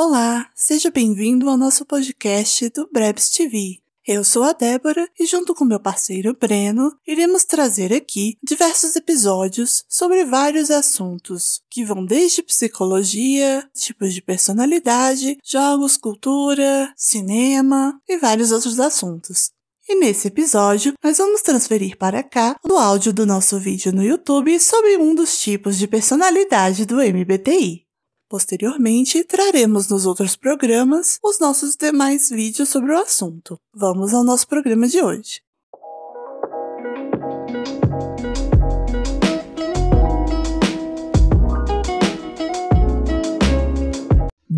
Olá, seja bem-vindo ao nosso podcast do Brebs TV. Eu sou a Débora e, junto com meu parceiro Breno, iremos trazer aqui diversos episódios sobre vários assuntos, que vão desde psicologia, tipos de personalidade, jogos, cultura, cinema e vários outros assuntos. E nesse episódio, nós vamos transferir para cá o áudio do nosso vídeo no YouTube sobre um dos tipos de personalidade do MBTI. Posteriormente, traremos nos outros programas os nossos demais vídeos sobre o assunto. Vamos ao nosso programa de hoje.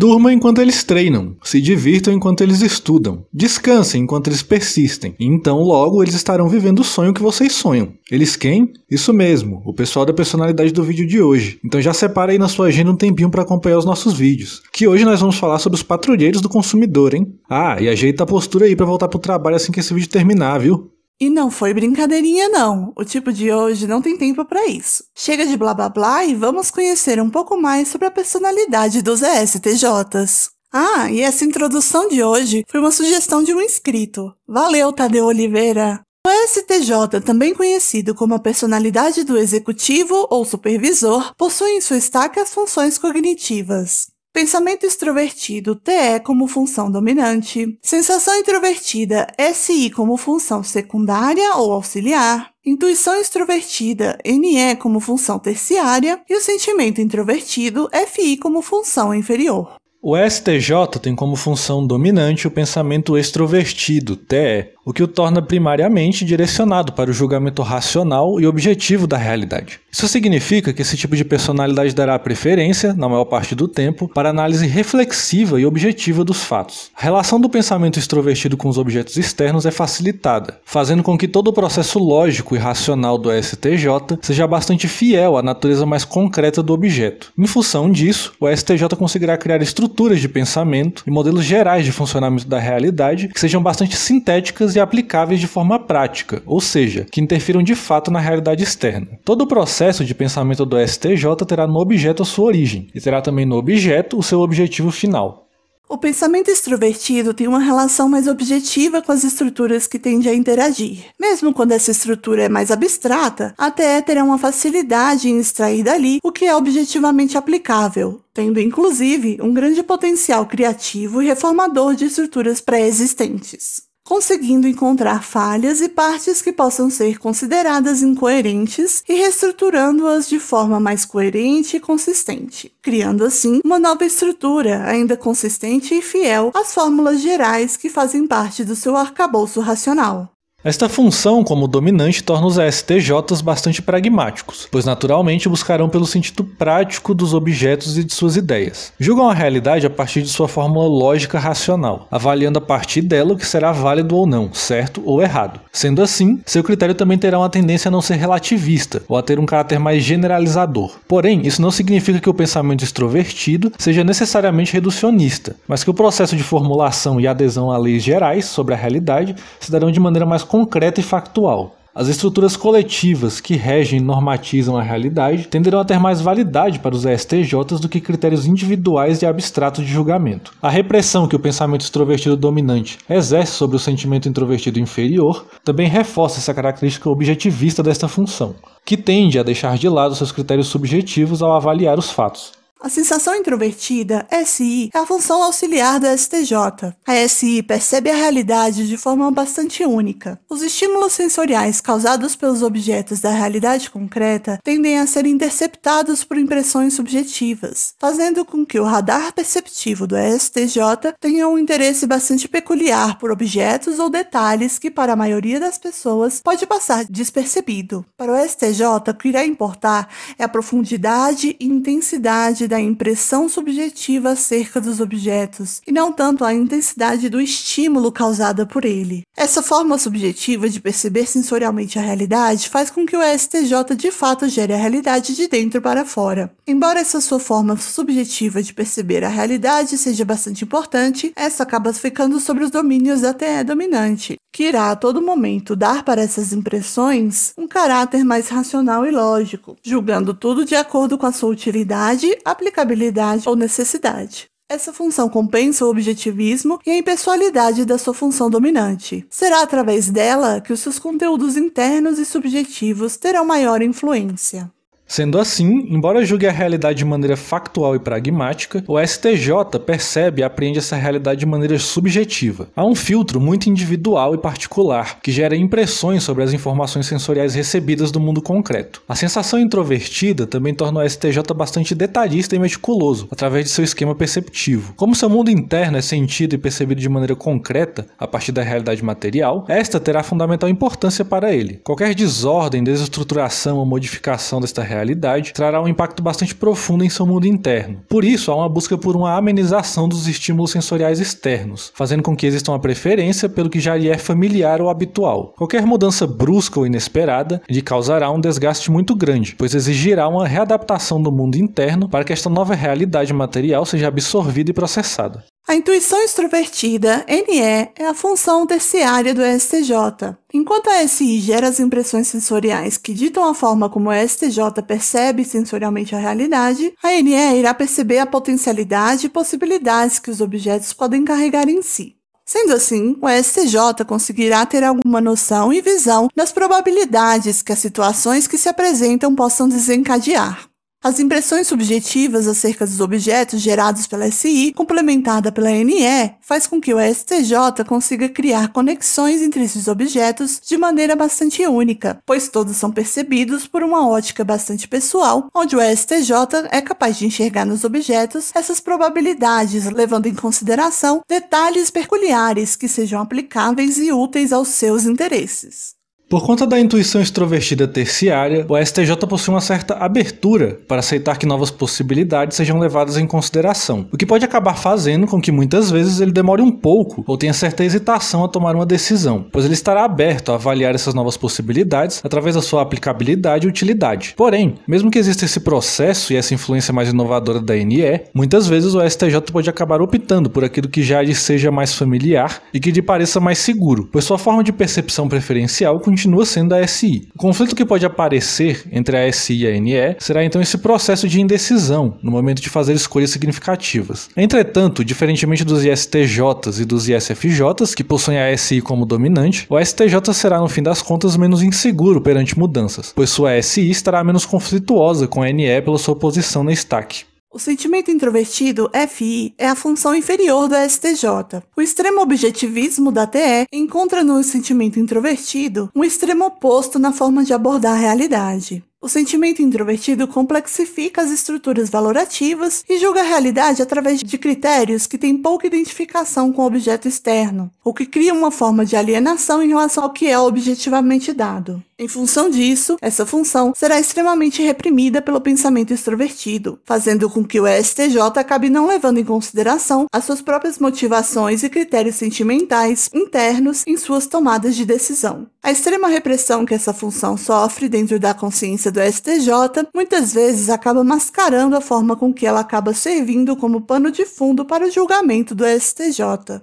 Durma enquanto eles treinam, se divirtam enquanto eles estudam, descansem enquanto eles persistem, e então logo eles estarão vivendo o sonho que vocês sonham. Eles quem? Isso mesmo, o pessoal da personalidade do vídeo de hoje. Então já separa aí na sua agenda um tempinho para acompanhar os nossos vídeos, que hoje nós vamos falar sobre os patrulheiros do consumidor, hein? Ah, e ajeita a postura aí para voltar pro trabalho assim que esse vídeo terminar, viu? E não foi brincadeirinha, não. O tipo de hoje não tem tempo para isso. Chega de blá blá blá e vamos conhecer um pouco mais sobre a personalidade dos ESTJs. Ah, e essa introdução de hoje foi uma sugestão de um inscrito. Valeu, Tadeu Oliveira! O STJ, também conhecido como a personalidade do executivo ou supervisor, possui em sua estaca as funções cognitivas. Pensamento extrovertido, TE como função dominante. Sensação introvertida, SI como função secundária ou auxiliar. Intuição extrovertida, NE como função terciária. E o sentimento introvertido, FI como função inferior. O STJ tem como função dominante o pensamento extrovertido, TE, o que o torna primariamente direcionado para o julgamento racional e objetivo da realidade. Isso significa que esse tipo de personalidade dará preferência, na maior parte do tempo, para análise reflexiva e objetiva dos fatos. A relação do pensamento extrovertido com os objetos externos é facilitada, fazendo com que todo o processo lógico e racional do STJ seja bastante fiel à natureza mais concreta do objeto. Em função disso, o STJ conseguirá criar estruturas de pensamento e modelos gerais de funcionamento da realidade que sejam bastante sintéticas e aplicáveis de forma prática, ou seja, que interfiram de fato na realidade externa. Todo o processo de pensamento do STJ terá no objeto a sua origem, e terá também no objeto o seu objetivo final. O pensamento extrovertido tem uma relação mais objetiva com as estruturas que tende a interagir. Mesmo quando essa estrutura é mais abstrata, a TE terá uma facilidade em extrair dali o que é objetivamente aplicável, tendo inclusive um grande potencial criativo e reformador de estruturas pré-existentes conseguindo encontrar falhas e partes que possam ser consideradas incoerentes e reestruturando-as de forma mais coerente e consistente, criando assim uma nova estrutura ainda consistente e fiel às fórmulas gerais que fazem parte do seu arcabouço racional. Esta função como dominante torna os STJs bastante pragmáticos, pois naturalmente buscarão pelo sentido prático dos objetos e de suas ideias. Julgam a realidade a partir de sua fórmula lógica racional, avaliando a partir dela o que será válido ou não, certo ou errado. Sendo assim, seu critério também terá uma tendência a não ser relativista, ou a ter um caráter mais generalizador. Porém, isso não significa que o pensamento extrovertido seja necessariamente reducionista, mas que o processo de formulação e adesão a leis gerais sobre a realidade se darão de maneira mais concreta e factual. As estruturas coletivas que regem e normatizam a realidade tenderão a ter mais validade para os STJs do que critérios individuais e abstratos de julgamento. A repressão que o pensamento extrovertido dominante exerce sobre o sentimento introvertido inferior também reforça essa característica objetivista desta função, que tende a deixar de lado seus critérios subjetivos ao avaliar os fatos. A sensação introvertida, SI, é a função auxiliar da STJ. A SI percebe a realidade de forma bastante única. Os estímulos sensoriais causados pelos objetos da realidade concreta tendem a ser interceptados por impressões subjetivas, fazendo com que o radar perceptivo do STJ tenha um interesse bastante peculiar por objetos ou detalhes que, para a maioria das pessoas, pode passar despercebido. Para o STJ, o que irá importar é a profundidade e intensidade da impressão subjetiva acerca dos objetos, e não tanto a intensidade do estímulo causada por ele. Essa forma subjetiva de perceber sensorialmente a realidade faz com que o STJ de fato gere a realidade de dentro para fora. Embora essa sua forma subjetiva de perceber a realidade seja bastante importante, essa acaba ficando sobre os domínios da TE dominante, que irá a todo momento dar para essas impressões um caráter mais racional e lógico, julgando tudo de acordo com a sua utilidade, aplicabilidade ou necessidade. Essa função compensa o objetivismo e a impessoalidade da sua função dominante. Será através dela que os seus conteúdos internos e subjetivos terão maior influência. Sendo assim, embora julgue a realidade de maneira factual e pragmática, o STJ percebe e apreende essa realidade de maneira subjetiva. Há um filtro muito individual e particular que gera impressões sobre as informações sensoriais recebidas do mundo concreto. A sensação introvertida também torna o STJ bastante detalhista e meticuloso, através de seu esquema perceptivo. Como seu mundo interno é sentido e percebido de maneira concreta, a partir da realidade material, esta terá fundamental importância para ele. Qualquer desordem, desestruturação ou modificação desta realidade realidade, trará um impacto bastante profundo em seu mundo interno. Por isso, há uma busca por uma amenização dos estímulos sensoriais externos, fazendo com que exista uma preferência pelo que já lhe é familiar ou habitual. Qualquer mudança brusca ou inesperada lhe causará um desgaste muito grande, pois exigirá uma readaptação do mundo interno para que esta nova realidade material seja absorvida e processada. A intuição extrovertida, NE, é a função terciária do STJ. Enquanto a SI gera as impressões sensoriais que ditam a forma como o STJ percebe sensorialmente a realidade, a NE irá perceber a potencialidade e possibilidades que os objetos podem carregar em si. Sendo assim, o STJ conseguirá ter alguma noção e visão das probabilidades que as situações que se apresentam possam desencadear. As impressões subjetivas acerca dos objetos gerados pela SI, complementada pela NE, faz com que o STJ consiga criar conexões entre esses objetos de maneira bastante única, pois todos são percebidos por uma ótica bastante pessoal, onde o STJ é capaz de enxergar nos objetos essas probabilidades, levando em consideração detalhes peculiares que sejam aplicáveis e úteis aos seus interesses. Por conta da intuição extrovertida terciária, o STJ possui uma certa abertura para aceitar que novas possibilidades sejam levadas em consideração, o que pode acabar fazendo com que muitas vezes ele demore um pouco ou tenha certa hesitação a tomar uma decisão, pois ele estará aberto a avaliar essas novas possibilidades através da sua aplicabilidade e utilidade. Porém, mesmo que exista esse processo e essa influência mais inovadora da NE, muitas vezes o STJ pode acabar optando por aquilo que já lhe seja mais familiar e que lhe pareça mais seguro, pois sua forma de percepção preferencial continua continua sendo a SI. O conflito que pode aparecer entre a SI e a NE será então esse processo de indecisão no momento de fazer escolhas significativas. Entretanto, diferentemente dos ISTJs e dos ISFJs, que possuem a SI como dominante, o STJ será no fim das contas menos inseguro perante mudanças, pois sua SI estará menos conflituosa com a NE pela sua posição na stack. O sentimento introvertido, FI, é a função inferior do STJ. O extremo objetivismo da TE encontra no sentimento introvertido um extremo oposto na forma de abordar a realidade. O sentimento introvertido complexifica as estruturas valorativas e julga a realidade através de critérios que têm pouca identificação com o objeto externo, o que cria uma forma de alienação em relação ao que é objetivamente dado. Em função disso, essa função será extremamente reprimida pelo pensamento extrovertido, fazendo com que o STJ acabe não levando em consideração as suas próprias motivações e critérios sentimentais internos em suas tomadas de decisão. A extrema repressão que essa função sofre dentro da consciência do STJ muitas vezes acaba mascarando a forma com que ela acaba servindo como pano de fundo para o julgamento do STJ.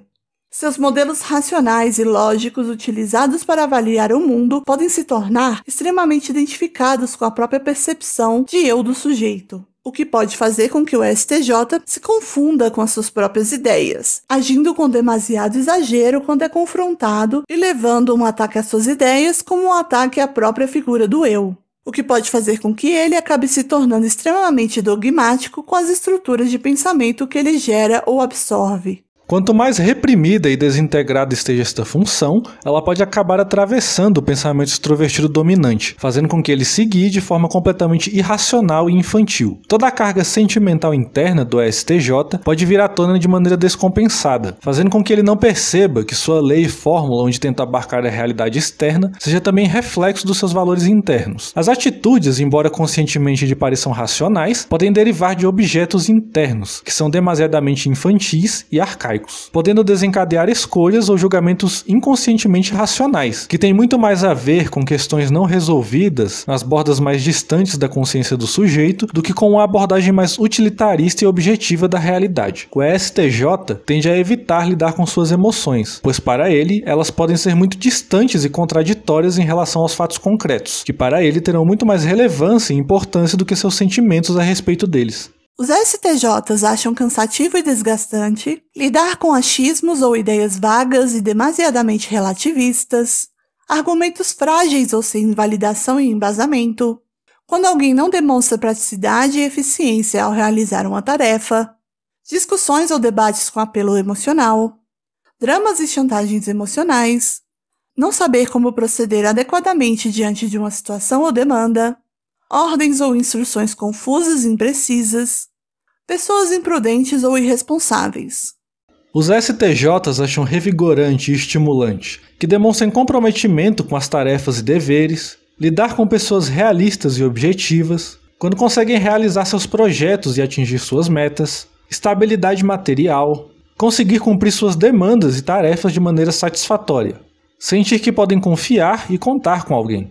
Seus modelos racionais e lógicos utilizados para avaliar o mundo podem se tornar extremamente identificados com a própria percepção de eu do sujeito, o que pode fazer com que o STJ se confunda com as suas próprias ideias, agindo com demasiado exagero quando é confrontado e levando um ataque às suas ideias como um ataque à própria figura do eu o que pode fazer com que ele acabe se tornando extremamente dogmático com as estruturas de pensamento que ele gera ou absorve. Quanto mais reprimida e desintegrada esteja esta função, ela pode acabar atravessando o pensamento extrovertido dominante, fazendo com que ele se guie de forma completamente irracional e infantil. Toda a carga sentimental interna do STJ pode vir à tona de maneira descompensada, fazendo com que ele não perceba que sua lei e fórmula onde tenta abarcar a realidade externa seja também reflexo dos seus valores internos. As atitudes, embora conscientemente lhe pareçam racionais, podem derivar de objetos internos, que são demasiadamente infantis e arcaicos podendo desencadear escolhas ou julgamentos inconscientemente racionais, que têm muito mais a ver com questões não resolvidas nas bordas mais distantes da consciência do sujeito do que com uma abordagem mais utilitarista e objetiva da realidade. O STJ tende a evitar lidar com suas emoções, pois para ele elas podem ser muito distantes e contraditórias em relação aos fatos concretos, que para ele terão muito mais relevância e importância do que seus sentimentos a respeito deles. Os STJs acham cansativo e desgastante lidar com achismos ou ideias vagas e demasiadamente relativistas, argumentos frágeis ou sem validação e embasamento, quando alguém não demonstra praticidade e eficiência ao realizar uma tarefa, discussões ou debates com apelo emocional, dramas e chantagens emocionais, não saber como proceder adequadamente diante de uma situação ou demanda, ordens ou instruções confusas e imprecisas, pessoas imprudentes ou irresponsáveis. Os STJs acham revigorante e estimulante que demonstrem comprometimento com as tarefas e deveres, lidar com pessoas realistas e objetivas, quando conseguem realizar seus projetos e atingir suas metas, estabilidade material, conseguir cumprir suas demandas e tarefas de maneira satisfatória, sentir que podem confiar e contar com alguém.